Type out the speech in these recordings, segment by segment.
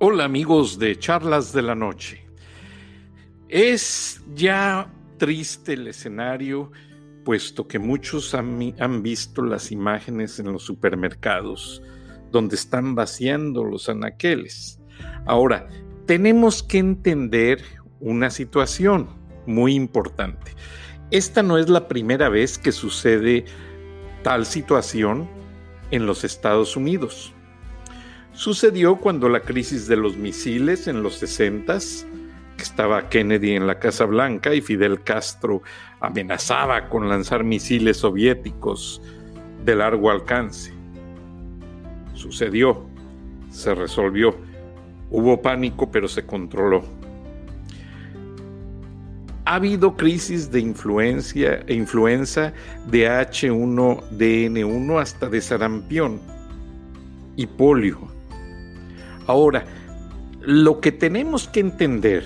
Hola amigos de Charlas de la Noche. Es ya triste el escenario, puesto que muchos han, visto las imágenes en los supermercados donde están vaciando los anaqueles. Ahora, tenemos que entender una situación muy importante. Esta no es la primera vez que sucede tal situación en los Estados Unidos. Sucedió cuando la crisis de los misiles en los 60 que estaba Kennedy en la Casa Blanca y Fidel Castro amenazaba con lanzar misiles soviéticos de largo alcance. Sucedió, se resolvió, hubo pánico pero se controló. Ha habido crisis de influencia e influenza de H1DN1 hasta de sarampión y polio Ahora, lo que tenemos que entender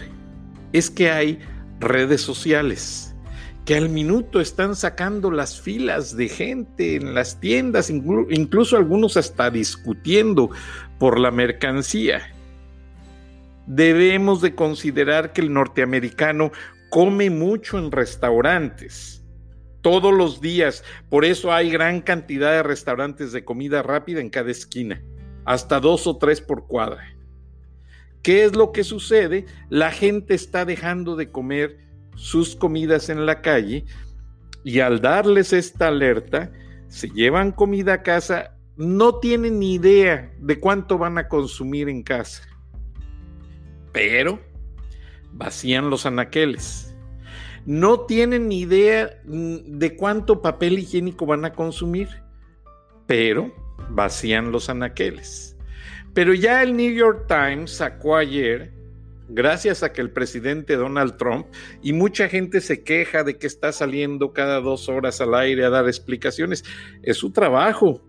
es que hay redes sociales que al minuto están sacando las filas de gente en las tiendas, incluso algunos hasta discutiendo por la mercancía. Debemos de considerar que el norteamericano come mucho en restaurantes, todos los días, por eso hay gran cantidad de restaurantes de comida rápida en cada esquina hasta dos o tres por cuadra. ¿Qué es lo que sucede? La gente está dejando de comer sus comidas en la calle y al darles esta alerta, se llevan comida a casa, no tienen ni idea de cuánto van a consumir en casa. Pero vacían los anaqueles. No tienen ni idea mm, de cuánto papel higiénico van a consumir, pero vacían los anaqueles. Pero ya el New York Times sacó ayer, gracias a que el presidente Donald Trump, y mucha gente se queja de que está saliendo cada dos horas al aire a dar explicaciones, es su trabajo.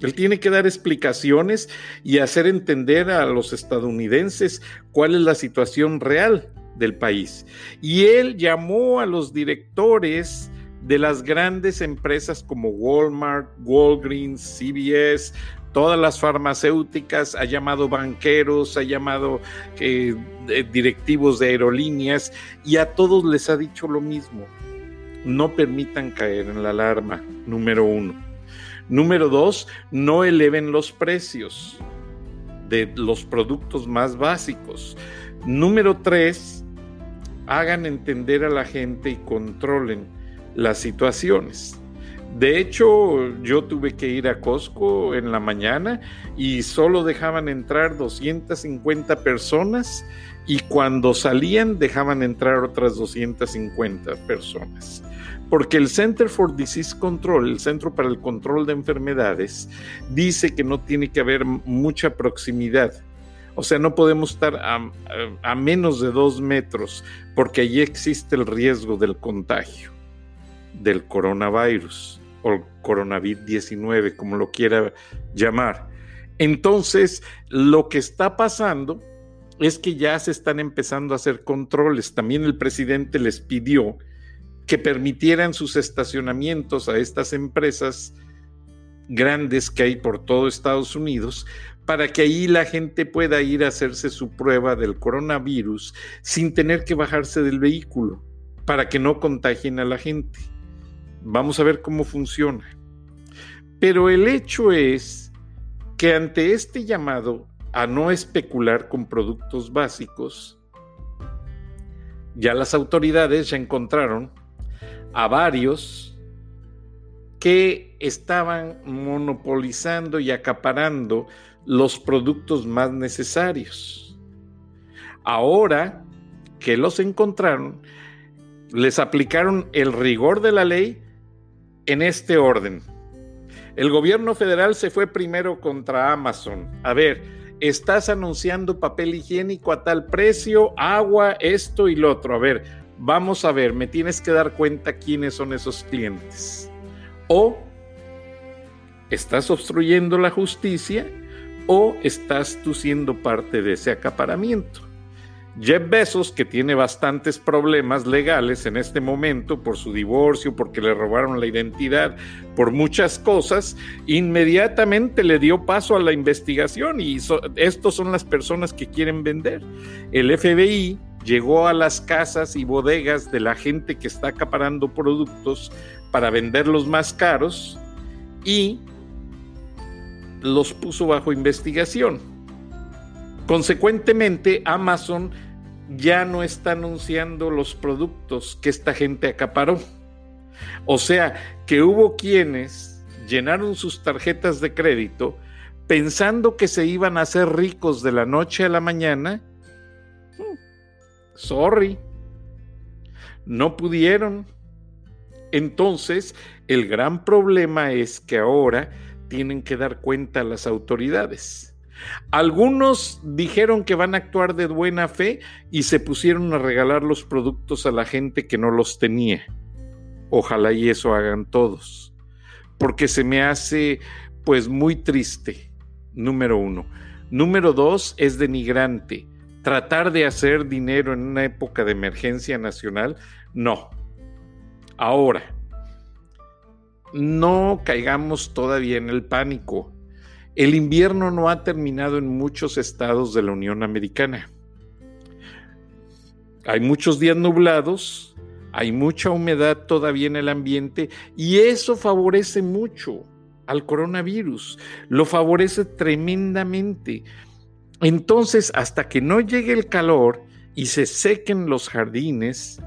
Él tiene que dar explicaciones y hacer entender a los estadounidenses cuál es la situación real del país. Y él llamó a los directores de las grandes empresas como Walmart, Walgreens, CVS, todas las farmacéuticas, ha llamado banqueros, ha llamado eh, directivos de aerolíneas y a todos les ha dicho lo mismo. No permitan caer en la alarma, número uno. Número dos, no eleven los precios de los productos más básicos. Número tres, hagan entender a la gente y controlen las situaciones. De hecho, yo tuve que ir a Costco en la mañana y solo dejaban entrar 250 personas y cuando salían dejaban entrar otras 250 personas. Porque el Center for Disease Control, el Centro para el Control de Enfermedades, dice que no tiene que haber mucha proximidad. O sea, no podemos estar a, a menos de dos metros porque allí existe el riesgo del contagio del coronavirus o coronavirus 19, como lo quiera llamar. Entonces, lo que está pasando es que ya se están empezando a hacer controles. También el presidente les pidió que permitieran sus estacionamientos a estas empresas grandes que hay por todo Estados Unidos para que ahí la gente pueda ir a hacerse su prueba del coronavirus sin tener que bajarse del vehículo, para que no contagien a la gente. Vamos a ver cómo funciona. Pero el hecho es que ante este llamado a no especular con productos básicos, ya las autoridades ya encontraron a varios que estaban monopolizando y acaparando los productos más necesarios. Ahora que los encontraron, les aplicaron el rigor de la ley en este orden. El gobierno federal se fue primero contra Amazon. A ver, estás anunciando papel higiénico a tal precio, agua, esto y lo otro. A ver, vamos a ver, me tienes que dar cuenta quiénes son esos clientes. O estás obstruyendo la justicia o estás tú siendo parte de ese acaparamiento. Jeff Bezos, que tiene bastantes problemas legales en este momento por su divorcio, porque le robaron la identidad, por muchas cosas, inmediatamente le dio paso a la investigación y estos son las personas que quieren vender. El FBI llegó a las casas y bodegas de la gente que está acaparando productos para venderlos más caros y los puso bajo investigación. Consecuentemente, Amazon ya no está anunciando los productos que esta gente acaparó. O sea, que hubo quienes llenaron sus tarjetas de crédito pensando que se iban a hacer ricos de la noche a la mañana. Hmm, sorry, no pudieron. Entonces, el gran problema es que ahora tienen que dar cuenta a las autoridades. Algunos dijeron que van a actuar de buena fe y se pusieron a regalar los productos a la gente que no los tenía. Ojalá y eso hagan todos, porque se me hace pues muy triste, número uno. Número dos, es denigrante. Tratar de hacer dinero en una época de emergencia nacional, no. Ahora, no caigamos todavía en el pánico. El invierno no ha terminado en muchos estados de la Unión Americana. Hay muchos días nublados, hay mucha humedad todavía en el ambiente y eso favorece mucho al coronavirus, lo favorece tremendamente. Entonces, hasta que no llegue el calor y se sequen los jardines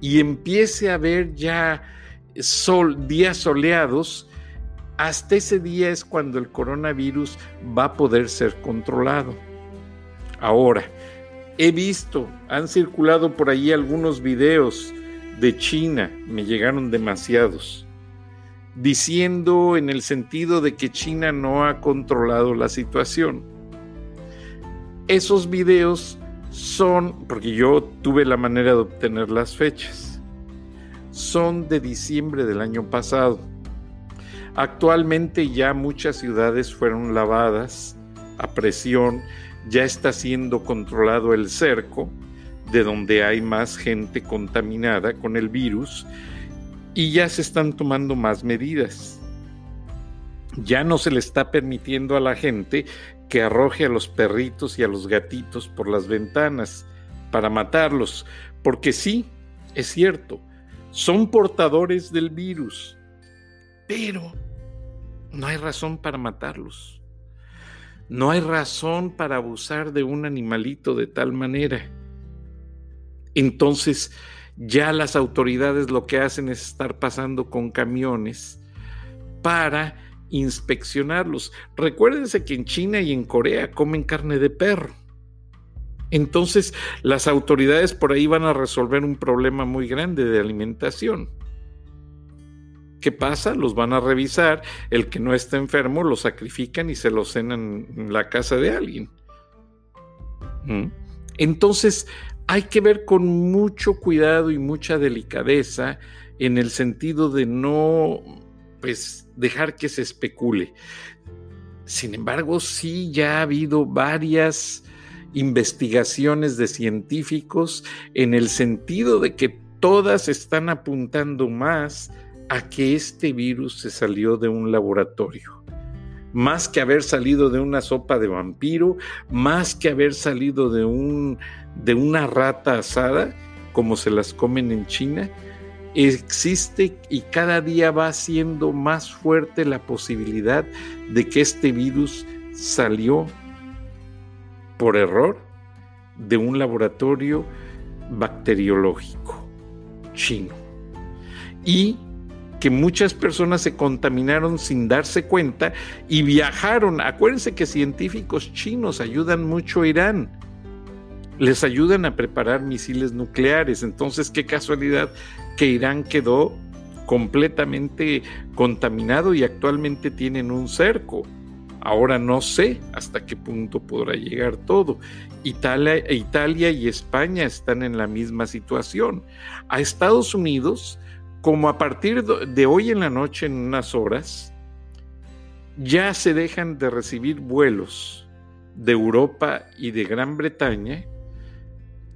y empiece a haber ya sol, días soleados, hasta ese día es cuando el coronavirus va a poder ser controlado. Ahora, he visto, han circulado por ahí algunos videos de China, me llegaron demasiados, diciendo en el sentido de que China no ha controlado la situación. Esos videos son, porque yo tuve la manera de obtener las fechas, son de diciembre del año pasado Actualmente ya muchas ciudades fueron lavadas a presión, ya está siendo controlado el cerco, de donde hay más gente contaminada con el virus, y ya se están tomando más medidas. Ya no se le está permitiendo a la gente que arroje a los perritos y a los gatitos por las ventanas para matarlos, porque sí, es cierto, son portadores del virus, pero no hay razón para matarlos. No hay razón para abusar de un animalito de tal manera. Entonces, ya las autoridades lo que hacen es estar pasando con camiones para inspeccionarlos. Recuérdense que en China y en Corea comen carne de perro. Entonces, las autoridades por ahí van a resolver un problema muy grande de alimentación. ¿Qué pasa? Los van a revisar, el que no está enfermo lo sacrifican y se lo cenan en la casa de alguien. ¿Mm? Entonces, hay que ver con mucho cuidado y mucha delicadeza en el sentido de no pues dejar que se especule. Sin embargo, sí ya ha habido varias investigaciones de científicos en el sentido de que todas están apuntando más a que este virus se salió de un laboratorio. Más que haber salido de una sopa de vampiro, más que haber salido de, un, de una rata asada, como se las comen en China, existe y cada día va siendo más fuerte la posibilidad de que este virus salió por error de un laboratorio bacteriológico chino. Y que muchas personas se contaminaron sin darse cuenta y viajaron. Acuérdense que científicos chinos ayudan mucho a Irán. Les ayudan a preparar misiles nucleares. Entonces, qué casualidad que Irán quedó completamente contaminado y actualmente tienen un cerco. Ahora no sé hasta qué punto podrá llegar todo. Italia, Italia y España están en la misma situación. A Estados Unidos como a partir de hoy en la noche, en unas horas, ya se dejan de recibir vuelos de Europa y de Gran Bretaña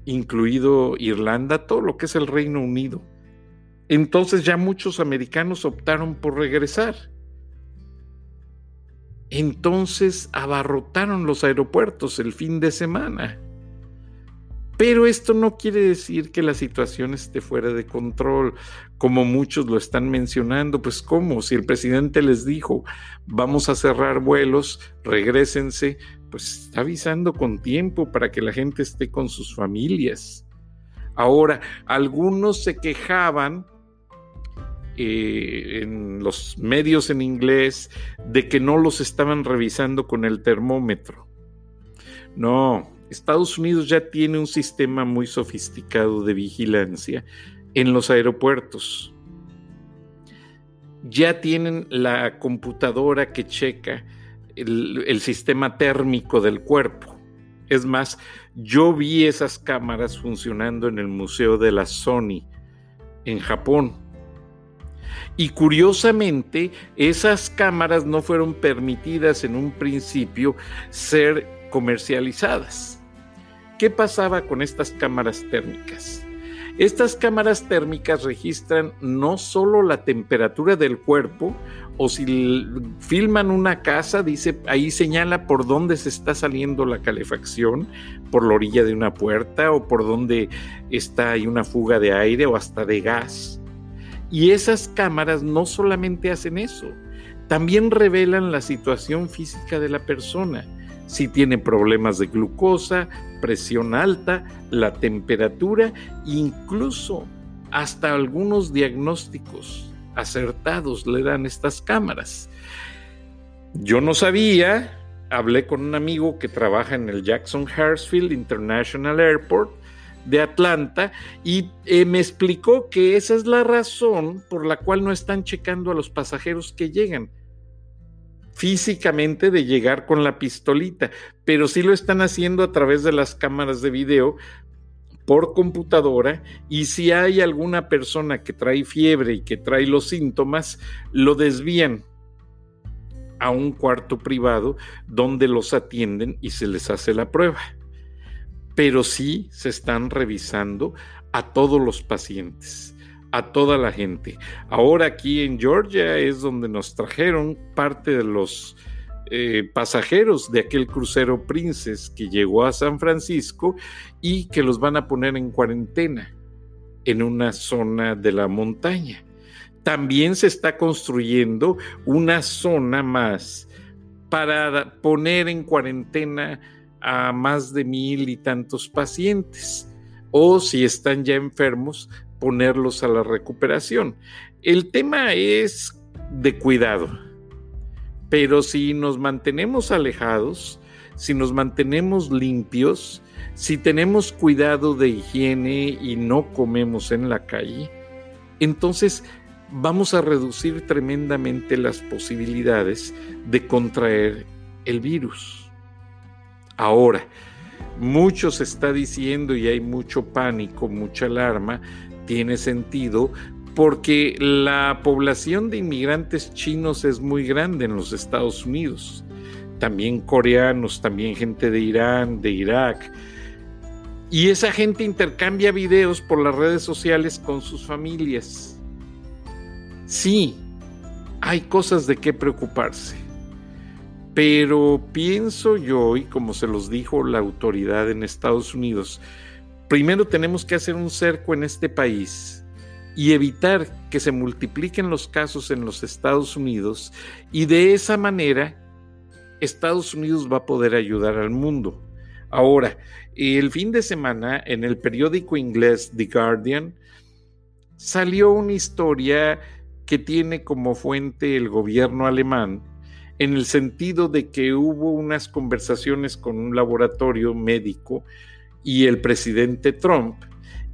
incluido Irlanda, todo lo que es el Reino Unido. Entonces ya muchos americanos optaron por regresar. Entonces abarrotaron los aeropuertos el fin de semana. Pero esto no quiere decir que la situación esté fuera de control, como muchos lo están mencionando. Pues cómo, si el presidente les dijo, vamos a cerrar vuelos, regresense, pues está avisando con tiempo para que la gente esté con sus familias. Ahora, algunos se quejaban eh, en los medios en inglés de que no los estaban revisando con el termómetro. No, Estados Unidos ya tiene un sistema muy sofisticado de vigilancia en los aeropuertos. Ya tienen la computadora que checa el, sistema térmico del cuerpo. Es más, yo vi esas cámaras funcionando en el Museo de la Sony en Japón. Y curiosamente, esas cámaras no fueron permitidas en un principio ser comercializadas. ¿Qué pasaba con estas cámaras térmicas? Estas cámaras térmicas registran no solo la temperatura del cuerpo, o si filman una casa, dice, ahí señala por dónde se está saliendo la calefacción, por la orilla de una puerta o por dónde está hay una fuga de aire o hasta de gas. Y esas cámaras no solamente hacen eso, también revelan la situación física de la persona si tiene problemas de glucosa, presión alta, la temperatura, incluso hasta algunos diagnósticos acertados le dan estas cámaras. Yo no sabía, hablé con un amigo que trabaja en el Jackson Hartsfield International Airport de Atlanta y eh, me explicó que esa es la razón por la cual no están checando a los pasajeros que llegan físicamente de llegar con la pistolita, pero sí lo están haciendo a través de las cámaras de video por computadora y si hay alguna persona que trae fiebre y que trae los síntomas, lo desvían a un cuarto privado donde los atienden y se les hace la prueba. Pero sí se están revisando a todos los pacientes a toda la gente. Ahora aquí en Georgia es donde nos trajeron parte de los eh, pasajeros de aquel crucero Princess que llegó a San Francisco y que los van a poner en cuarentena en una zona de la montaña. También se está construyendo una zona más para poner en cuarentena a más de mil y tantos pacientes o si están ya enfermos, ponerlos a la recuperación. El tema es de cuidado, pero si nos mantenemos alejados, si nos mantenemos limpios, si tenemos cuidado de higiene y no comemos en la calle, entonces vamos a reducir tremendamente las posibilidades de contraer el virus. Ahora, mucho se está diciendo y hay mucho pánico, mucha alarma tiene sentido porque la población de inmigrantes chinos es muy grande en los Estados Unidos. También coreanos, también gente de Irán, de Irak. Y esa gente intercambia videos por las redes sociales con sus familias. Sí, hay cosas de qué preocuparse. Pero pienso yo, y como se los dijo la autoridad en Estados Unidos, Primero tenemos que hacer un cerco en este país y evitar que se multipliquen los casos en los Estados Unidos y de esa manera Estados Unidos va a poder ayudar al mundo. Ahora, el fin de semana en el periódico inglés The Guardian salió una historia que tiene como fuente el gobierno alemán en el sentido de que hubo unas conversaciones con un laboratorio médico y el presidente Trump.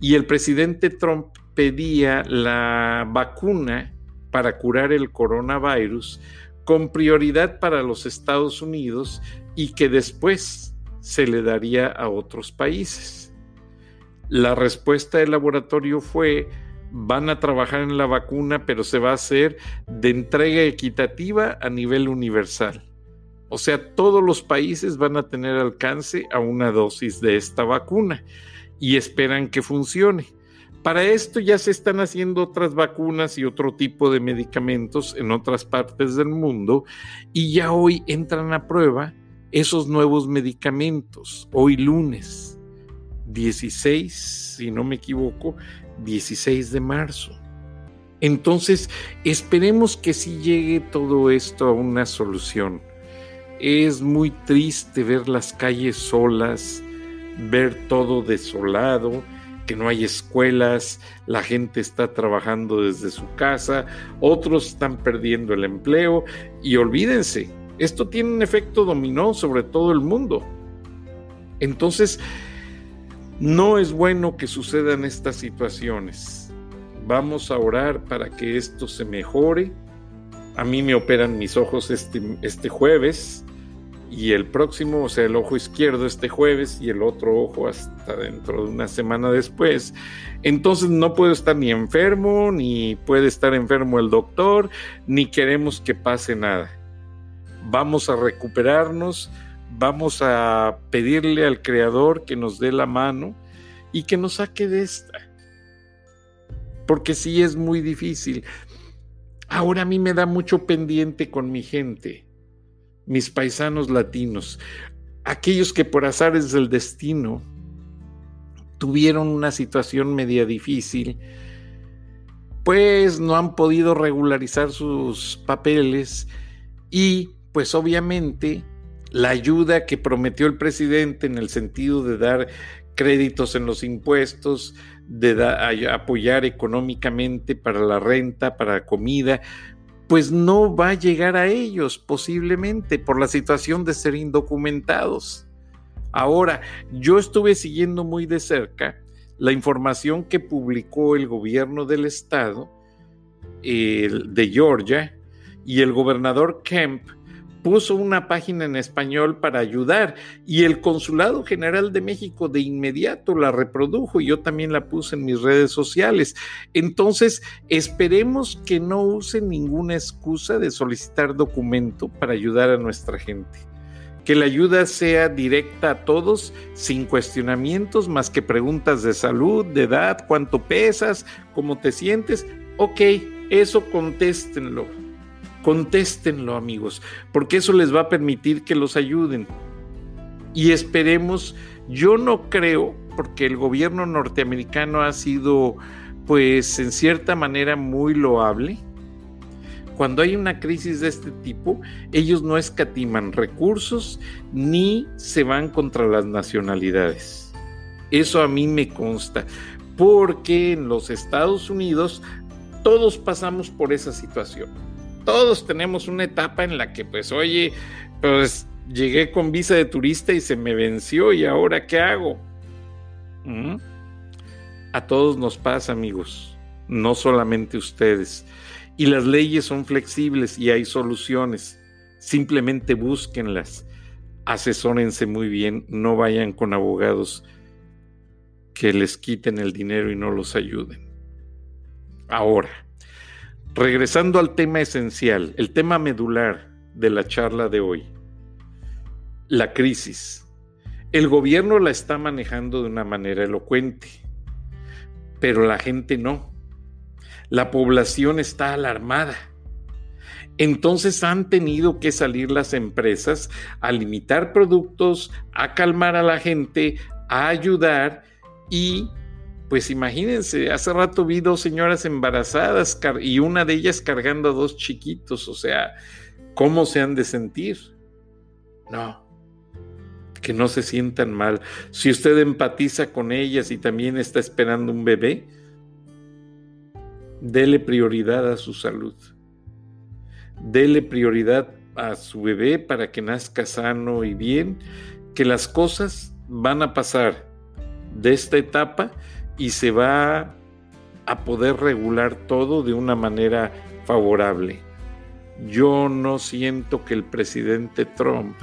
Y el presidente Trump pedía la vacuna para curar el coronavirus con prioridad para los Estados Unidos y que después se le daría a otros países. La respuesta del laboratorio fue, van a trabajar en la vacuna, pero se va a hacer de entrega equitativa a nivel universal. O sea, todos los países van a tener alcance a una dosis de esta vacuna. y esperan que funcione. Para esto ya se están haciendo otras vacunas y otro tipo de medicamentos en otras partes del mundo y ya hoy entran a prueba esos nuevos medicamentos, hoy lunes 16, si no me equivoco, 16 de marzo. Entonces, esperemos que sí llegue todo esto a una solución. Es muy triste ver las calles solas, ver todo desolado, que no hay escuelas, la gente está trabajando desde su casa, otros están perdiendo el empleo y olvídense, esto tiene un efecto dominó sobre todo el mundo. Entonces, no es bueno que sucedan estas situaciones. Vamos a orar para que esto se mejore. A mí me operan mis ojos este, este jueves y el próximo, o sea, el ojo izquierdo este jueves y el otro ojo hasta dentro de una semana después. Entonces no puedo estar ni enfermo, ni puede estar enfermo el doctor, ni queremos que pase nada. Vamos a recuperarnos vamos a pedirle al Creador que nos dé la mano y que nos saque de esta. Porque sí es muy difícil. Ahora a mí me da mucho pendiente con mi gente, mis paisanos latinos, aquellos que por azares del destino tuvieron una situación media difícil, pues no han podido regularizar sus papeles y pues obviamente la ayuda que prometió el presidente en el sentido de dar créditos en los impuestos, de apoyar económicamente para la renta, para comida, pues no va a llegar a ellos posiblemente por la situación de ser indocumentados. Ahora, yo estuve siguiendo muy de cerca la información que publicó el gobierno del estado de Georgia y el gobernador Kemp puso una página en español para ayudar y el Consulado General de México de inmediato la reprodujo y yo también la puse en mis redes sociales. Entonces, esperemos que no usen ninguna excusa de solicitar documento para ayudar a nuestra gente. Que la ayuda sea directa a todos, sin cuestionamientos más que preguntas de salud, de edad, cuánto pesas, cómo te sientes. Ok, eso contéstenlo Contéstenlo, amigos, porque eso les va a permitir que los ayuden. Y esperemos, yo no creo, porque el gobierno norteamericano ha sido, pues, en cierta manera muy loable. Cuando hay una crisis de este tipo, ellos no escatiman recursos ni se van contra las nacionalidades. Eso a mí me consta, porque en los Estados Unidos todos pasamos por esa situación todos tenemos una etapa en la que, pues, oye, pues llegué con visa de turista y se me venció y ahora qué hago. ¿Mm? A todos nos pasa, amigos, no solamente ustedes. Y las leyes son flexibles y hay soluciones. Simplemente búsquenlas. Asesórense muy bien, no vayan con abogados que les quiten el dinero y no los ayuden. Ahora, Regresando al tema esencial, el tema medular de la charla de hoy, la crisis. El gobierno la está manejando de una manera elocuente, pero la gente no. La población está alarmada. Entonces han tenido que salir las empresas a limitar productos, a calmar a la gente, a ayudar y pues imagínense, hace rato vi dos señoras embarazadas y una de ellas cargando a dos chiquitos, o sea, ¿cómo se han de sentir? No, que no se sientan mal. Si usted empatiza con ellas y también está esperando un bebé, dele prioridad a su salud. Dele prioridad a su bebé para que nazca sano y bien, que las cosas van a pasar de esta etapa y se va a poder regular todo de una manera favorable. Yo no siento que el presidente Trump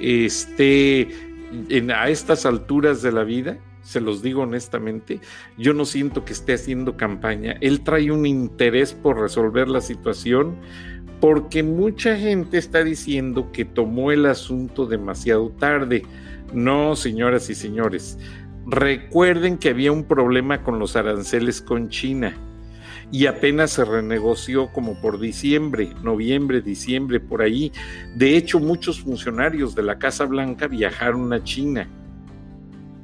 esté a estas alturas de la vida, se los digo honestamente, yo no siento que esté haciendo campaña. Él trae un interés por resolver la situación porque mucha gente está diciendo que tomó el asunto demasiado tarde. No, señoras y señores, Recuerden que había un problema con los aranceles con China y apenas se renegoció como por diciembre, noviembre, diciembre, por ahí. De hecho, muchos funcionarios de la Casa Blanca viajaron a China.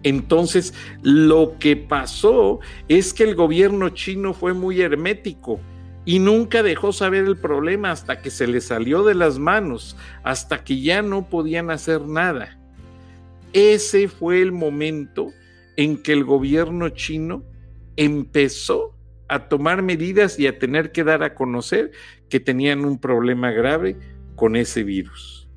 Entonces, lo que pasó es que el gobierno chino fue muy hermético y nunca dejó saber el problema hasta que se le salió de las manos, hasta que ya no podían hacer nada. Ese fue el momento en que el gobierno chino empezó a tomar medidas y a tener que dar a conocer que tenían un problema grave con ese virus.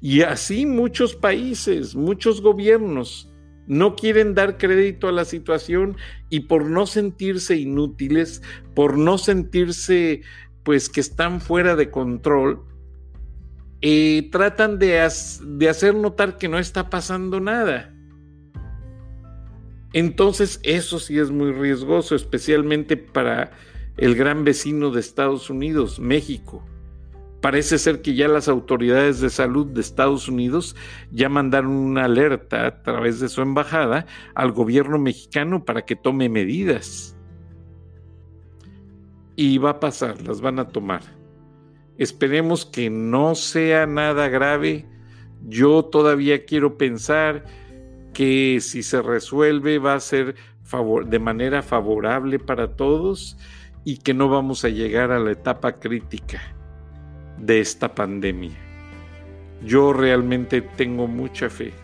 Y así muchos países, muchos gobiernos no quieren dar crédito a la situación y por no sentirse inútiles, por no sentirse pues que están fuera de control, eh, tratan de, de hacer notar que no está pasando nada. Entonces, eso sí es muy riesgoso, especialmente para el gran vecino de Estados Unidos, México. Parece ser que ya las autoridades de salud de Estados Unidos ya mandaron una alerta a través de su embajada al gobierno mexicano para que tome medidas. Y va a pasar, las van a tomar. Esperemos que no sea nada grave. Yo todavía quiero pensar que si se resuelve va a ser de manera favorable para todos y que no vamos a llegar a la etapa crítica de esta pandemia. Yo realmente tengo mucha fe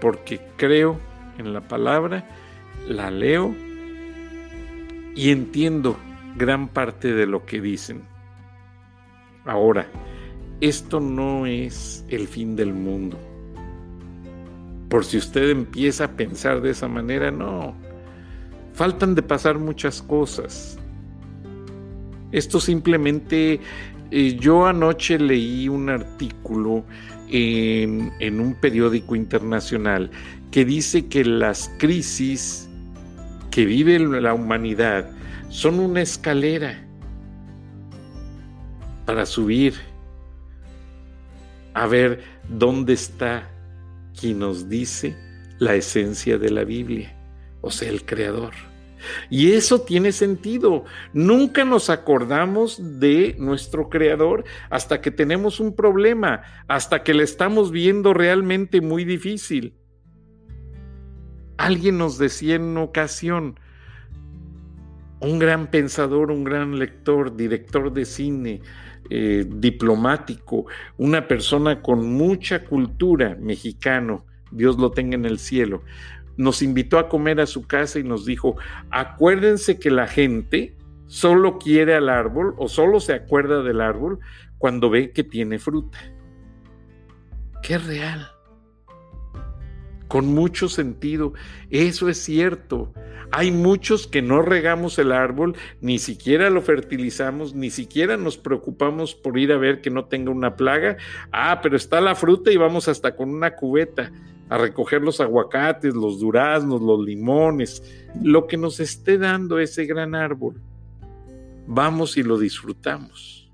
porque creo en la palabra, la leo y entiendo gran parte de lo que dicen. Ahora, esto no es el fin del mundo por si usted empieza a pensar de esa manera, no. Faltan de pasar muchas cosas. Esto simplemente, eh, yo anoche leí un artículo en, en un periódico internacional que dice que las crisis que vive la humanidad son una escalera para subir a ver dónde está quien nos dice la esencia de la Biblia, o sea, el Creador. Y eso tiene sentido. Nunca nos acordamos de nuestro Creador hasta que tenemos un problema, hasta que le estamos viendo realmente muy difícil. Alguien nos decía en ocasión, un gran pensador, un gran lector, director de cine, eh, diplomático, una persona con mucha cultura mexicano, Dios lo tenga en el cielo, nos invitó a comer a su casa y nos dijo, acuérdense que la gente solo quiere al árbol o solo se acuerda del árbol cuando ve que tiene fruta. Qué real con mucho sentido. Eso es cierto. Hay muchos que no regamos el árbol, ni siquiera lo fertilizamos, ni siquiera nos preocupamos por ir a ver que no tenga una plaga. Ah, pero está la fruta y vamos hasta con una cubeta a recoger los aguacates, los duraznos, los limones, lo que nos esté dando ese gran árbol. Vamos y lo disfrutamos.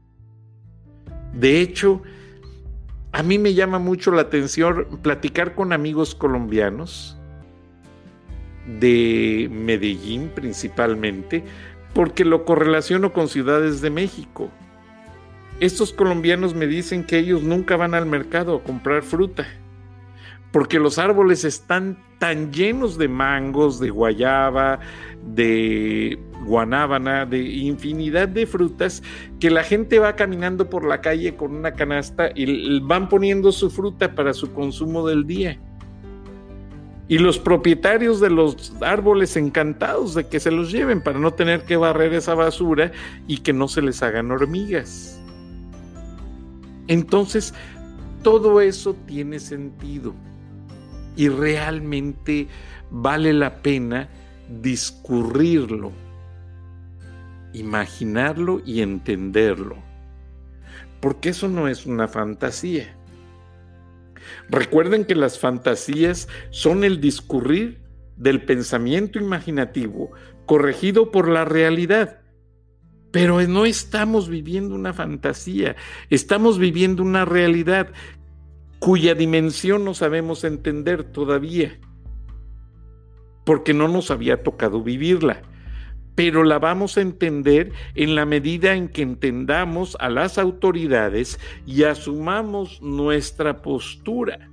De hecho, a mí me llama mucho la atención platicar con amigos colombianos de Medellín principalmente, porque lo correlaciono con ciudades de México. Estos colombianos me dicen que ellos nunca van al mercado a comprar fruta, porque los árboles están tan llenos de mangos, de guayaba, de guanábana, de infinidad de frutas, que la gente va caminando por la calle con una canasta y van poniendo su fruta para su consumo del día. Y los propietarios de los árboles encantados de que se los lleven para no tener que barrer esa basura y que no se les hagan hormigas. Entonces, todo eso tiene sentido y realmente vale la pena discurrirlo, imaginarlo y entenderlo, porque eso no es una fantasía. Recuerden que las fantasías son el discurrir del pensamiento imaginativo corregido por la realidad. Pero no estamos viviendo una fantasía, estamos viviendo una realidad cuya dimensión no sabemos entender todavía. porque no nos había tocado vivirla pero la vamos a entender en la medida en que entendamos a las autoridades y asumamos nuestra postura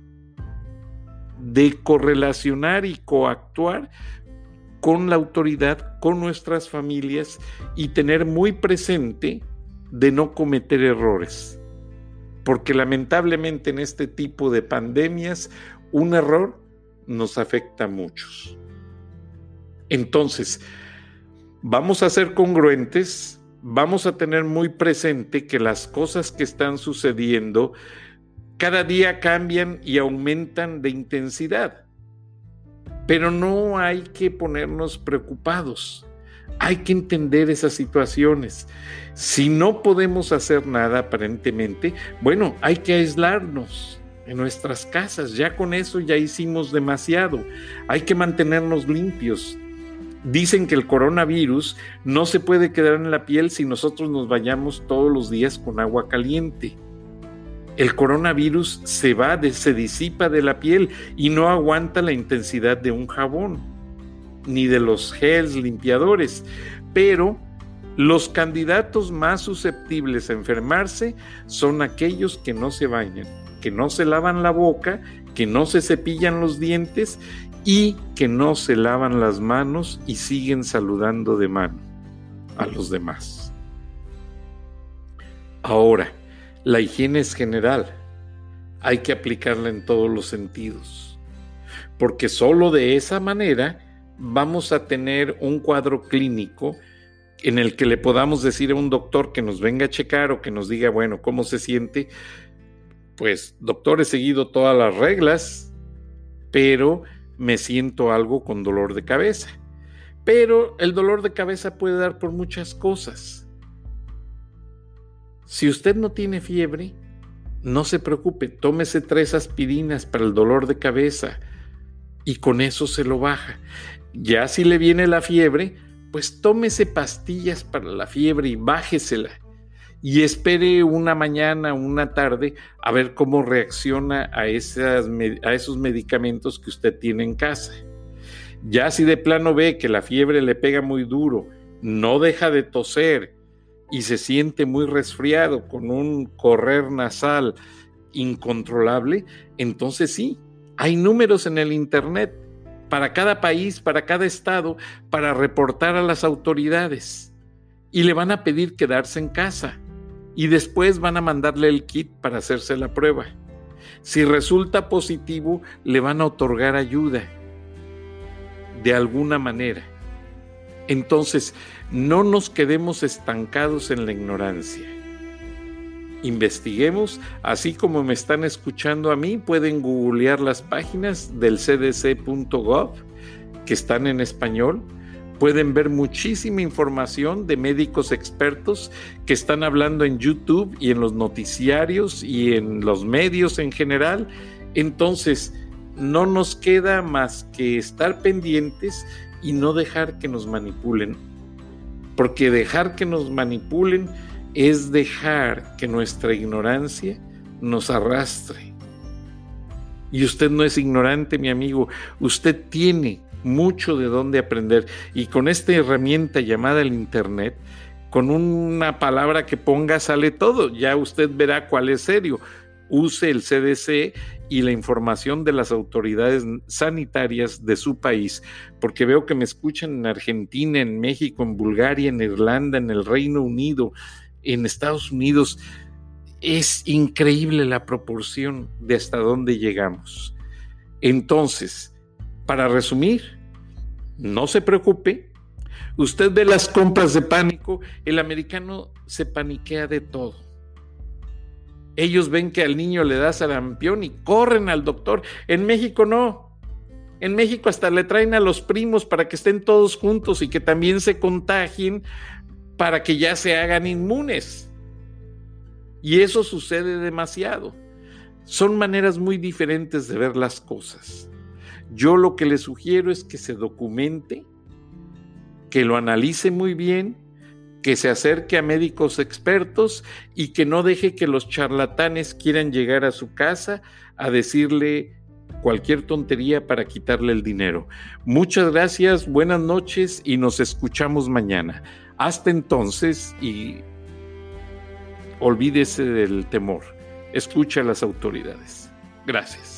de correlacionar y coactuar con la autoridad, con nuestras familias y tener muy presente de no cometer errores. Porque lamentablemente en este tipo de pandemias un error nos afecta a muchos. Entonces, vamos a ser congruentes, vamos a tener muy presente que las cosas que están sucediendo cada día cambian y aumentan de intensidad. Pero no hay que ponernos preocupados. Hay que entender esas situaciones. Si no podemos hacer nada aparentemente, bueno, hay que aislarnos en nuestras casas. Ya con eso ya hicimos demasiado. Hay que mantenernos limpios dicen que el coronavirus no se puede quedar en la piel si nosotros nos bañamos todos los días con agua caliente. El coronavirus se va, se disipa de la piel y no aguanta la intensidad de un jabón, ni de los gels limpiadores. Pero los candidatos más susceptibles a enfermarse son aquellos que no se bañan, que no se lavan la boca, que no se cepillan los dientes y que no se lavan las manos y siguen saludando de mano a los demás. Ahora, la higiene es general, hay que aplicarla en todos los sentidos, porque solo de esa manera vamos a tener un cuadro clínico en el que le podamos decir a un doctor que nos venga a checar o que nos diga, bueno, ¿cómo se siente? Pues, doctor, he seguido todas las reglas, pero me siento algo con dolor de cabeza. Pero el dolor de cabeza puede dar por muchas cosas. Si usted no tiene fiebre, no se preocupe, tómese tres aspirinas para el dolor de cabeza y con eso se lo baja. Ya si le viene la fiebre, pues tómese pastillas para la fiebre y bájesela y espere una mañana, una tarde, a ver cómo reacciona a, esas, a esos medicamentos que usted tiene en casa. Ya si de plano ve que la fiebre le pega muy duro, no deja de toser y se siente muy resfriado con un correr nasal incontrolable, entonces sí, hay números en el Internet para cada país, para cada estado, para reportar a las autoridades y le van a pedir quedarse en casa y después van a mandarle el kit para hacerse la prueba. Si resulta positivo, le van a otorgar ayuda de alguna manera. Entonces, no nos quedemos estancados en la ignorancia. Investiguemos, así como me están escuchando a mí, pueden googlear las páginas del cdc.gov que están en español Pueden ver muchísima información de médicos expertos que están hablando en YouTube y en los noticiarios y en los medios en general. Entonces, no nos queda más que estar pendientes y no dejar que nos manipulen. Porque dejar que nos manipulen es dejar que nuestra ignorancia nos arrastre. Y usted no es ignorante, mi amigo. Usted tiene mucho de dónde aprender. Y con esta herramienta llamada el Internet, con una palabra que ponga sale todo. Ya usted verá cuál es serio. Use el CDC y la información de las autoridades sanitarias de su país, porque veo que me escuchan en Argentina, en México, en Bulgaria, en Irlanda, en el Reino Unido, en Estados Unidos. Es increíble la proporción de hasta dónde llegamos. Entonces, para resumir, no se preocupe. Usted ve las compras de pánico, el americano se paniquea de todo. Ellos ven que al niño le da sarampión y corren al doctor. En México no. En México hasta le traen a los primos para que estén todos juntos y que también se contagien para que ya se hagan inmunes. Y eso sucede demasiado. Son maneras muy diferentes de ver las cosas. Yo lo que le sugiero es que se documente, que lo analice muy bien, que se acerque a médicos expertos y que no deje que los charlatanes quieran llegar a su casa a decirle cualquier tontería para quitarle el dinero. Muchas gracias, buenas noches y nos escuchamos mañana. Hasta entonces y olvídese del temor. Escucha a las autoridades. Gracias.